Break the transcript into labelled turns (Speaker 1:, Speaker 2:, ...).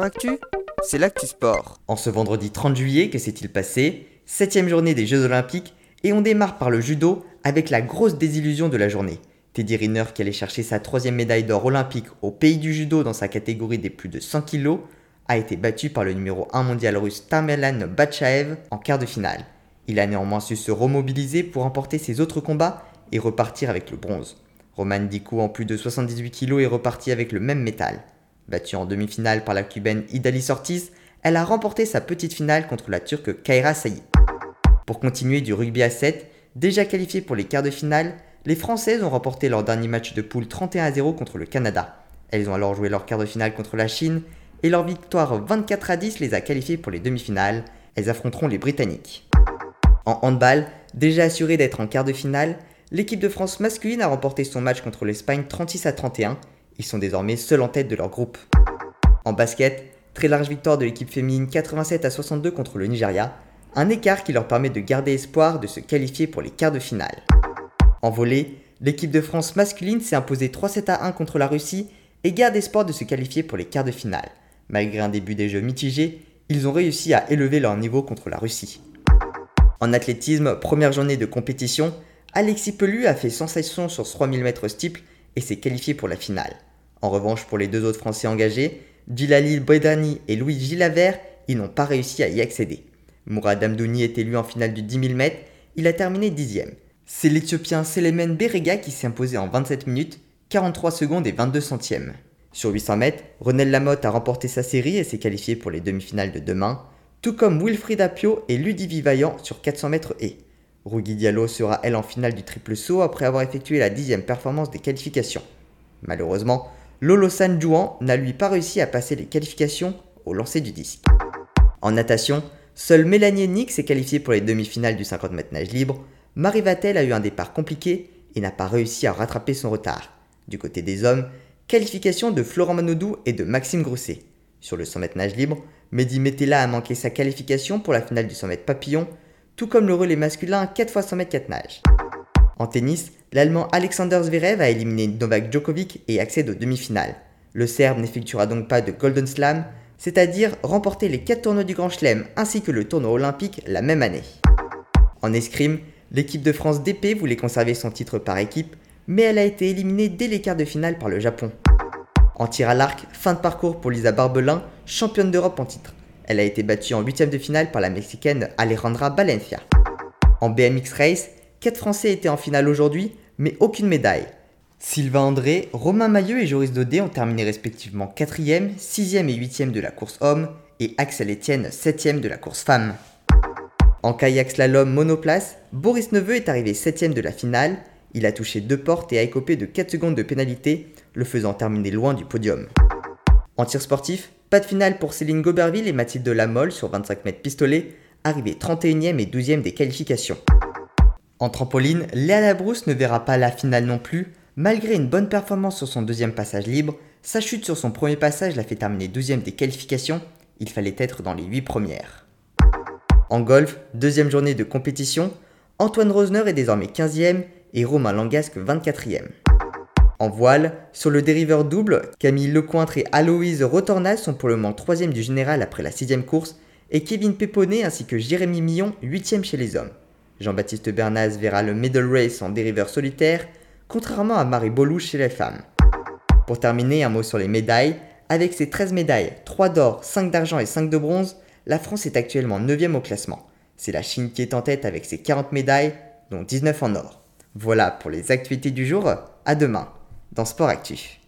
Speaker 1: Actu, c'est l'actu sport.
Speaker 2: En ce vendredi 30 juillet, que s'est-il passé? Septième journée des Jeux Olympiques et on démarre par le judo avec la grosse désillusion de la journée. Teddy Riner qui allait chercher sa troisième médaille d'or olympique au pays du judo dans sa catégorie des plus de 100 kg a été battu par le numéro 1 mondial russe Tamerlan Batchaev en quart de finale. Il a néanmoins su se remobiliser pour remporter ses autres combats et repartir avec le bronze. Roman Dikou en plus de 78 kg est reparti avec le même métal. Battue en demi-finale par la cubaine Idalis Ortiz, elle a remporté sa petite finale contre la turque Kaira Sayi. Pour continuer du rugby à 7, déjà qualifiées pour les quarts de finale, les Françaises ont remporté leur dernier match de poule 31 à 0 contre le Canada. Elles ont alors joué leur quart de finale contre la Chine et leur victoire 24 à 10 les a qualifiées pour les demi-finales. Elles affronteront les Britanniques. En handball, déjà assurée d'être en quart de finale, l'équipe de France masculine a remporté son match contre l'Espagne 36 à 31. Ils sont désormais seuls en tête de leur groupe. En basket, très large victoire de l'équipe féminine 87 à 62 contre le Nigeria, un écart qui leur permet de garder espoir de se qualifier pour les quarts de finale. En volée, l'équipe de France masculine s'est imposée 3-7 à 1 contre la Russie et garde espoir de se qualifier pour les quarts de finale. Malgré un début des jeux mitigé, ils ont réussi à élever leur niveau contre la Russie. En athlétisme, première journée de compétition, Alexis Pelu a fait sensation sur 3000 mètres steeple et s'est qualifié pour la finale. En revanche, pour les deux autres Français engagés, Djilalil Bredani et Louis Gilavert, ils n'ont pas réussi à y accéder. Mourad Amdouni est élu en finale du 10 000 mètres, il a terminé dixième. C'est l'Éthiopien Selemen Berega qui s'est imposé en 27 minutes, 43 secondes et 22 centièmes. Sur 800 mètres, Renel Lamotte a remporté sa série et s'est qualifié pour les demi-finales de demain, tout comme Wilfried Apio et Ludivie Vaillant sur 400 mètres et. Rugui Diallo sera elle en finale du triple saut après avoir effectué la dixième performance des qualifications. Malheureusement, Lolo San Juan n'a lui pas réussi à passer les qualifications au lancer du disque. En natation, seule Mélanie Nick s'est qualifiée pour les demi-finales du 50 mètres nage libre. Marie Vatel a eu un départ compliqué et n'a pas réussi à rattraper son retard. Du côté des hommes, qualification de Florent Manodou et de Maxime Grousset. Sur le 100 mètres nage libre, Mehdi Metella a manqué sa qualification pour la finale du 100 mètres papillon, tout comme le relais masculin 4 x 100 mètres 4 nages. En tennis, l'Allemand Alexander Zverev a éliminé Novak Djokovic et accède aux demi-finales. Le Serbe n'effectuera donc pas de Golden Slam, c'est-à-dire remporter les 4 tournois du Grand Chelem ainsi que le tournoi olympique la même année. En escrime, l'équipe de France d'épée voulait conserver son titre par équipe, mais elle a été éliminée dès les quarts de finale par le Japon. En tir à l'arc, fin de parcours pour Lisa Barbelin, championne d'Europe en titre. Elle a été battue en huitième de finale par la Mexicaine Alejandra Valencia. En BMX Race, 4 Français étaient en finale aujourd'hui, mais aucune médaille. Sylvain André, Romain Maillot et Joris Daudet ont terminé respectivement 4e, 6e et 8e de la course homme et Axel Etienne 7e de la course femme. En kayak slalom monoplace, Boris Neveu est arrivé 7e de la finale. Il a touché deux portes et a écopé de 4 secondes de pénalité le faisant terminer loin du podium. En tir sportif, pas de finale pour Céline Goberville et Mathilde Lamolle sur 25 mètres pistolet, arrivées 31e et 12e des qualifications. En trampoline, Léa Labrousse ne verra pas la finale non plus, malgré une bonne performance sur son deuxième passage libre, sa chute sur son premier passage l'a fait terminer 12e des qualifications, il fallait être dans les 8 premières. En golf, deuxième journée de compétition, Antoine Rosner est désormais 15e et Romain Langasque 24e. En voile, sur le dériveur double, Camille Lecointre et Aloïse Rotornas sont pour le moment 3 du général après la 6 course, et Kevin Péponnet ainsi que Jérémy Millon 8 chez les hommes. Jean-Baptiste Bernaz verra le middle race en dériveur solitaire, contrairement à Marie Bolou chez les femmes. Pour terminer, un mot sur les médailles. Avec ses 13 médailles, 3 d'or, 5 d'argent et 5 de bronze, la France est actuellement 9 au classement. C'est la Chine qui est en tête avec ses 40 médailles, dont 19 en or. Voilà pour les activités du jour, à demain dans Sport Actif.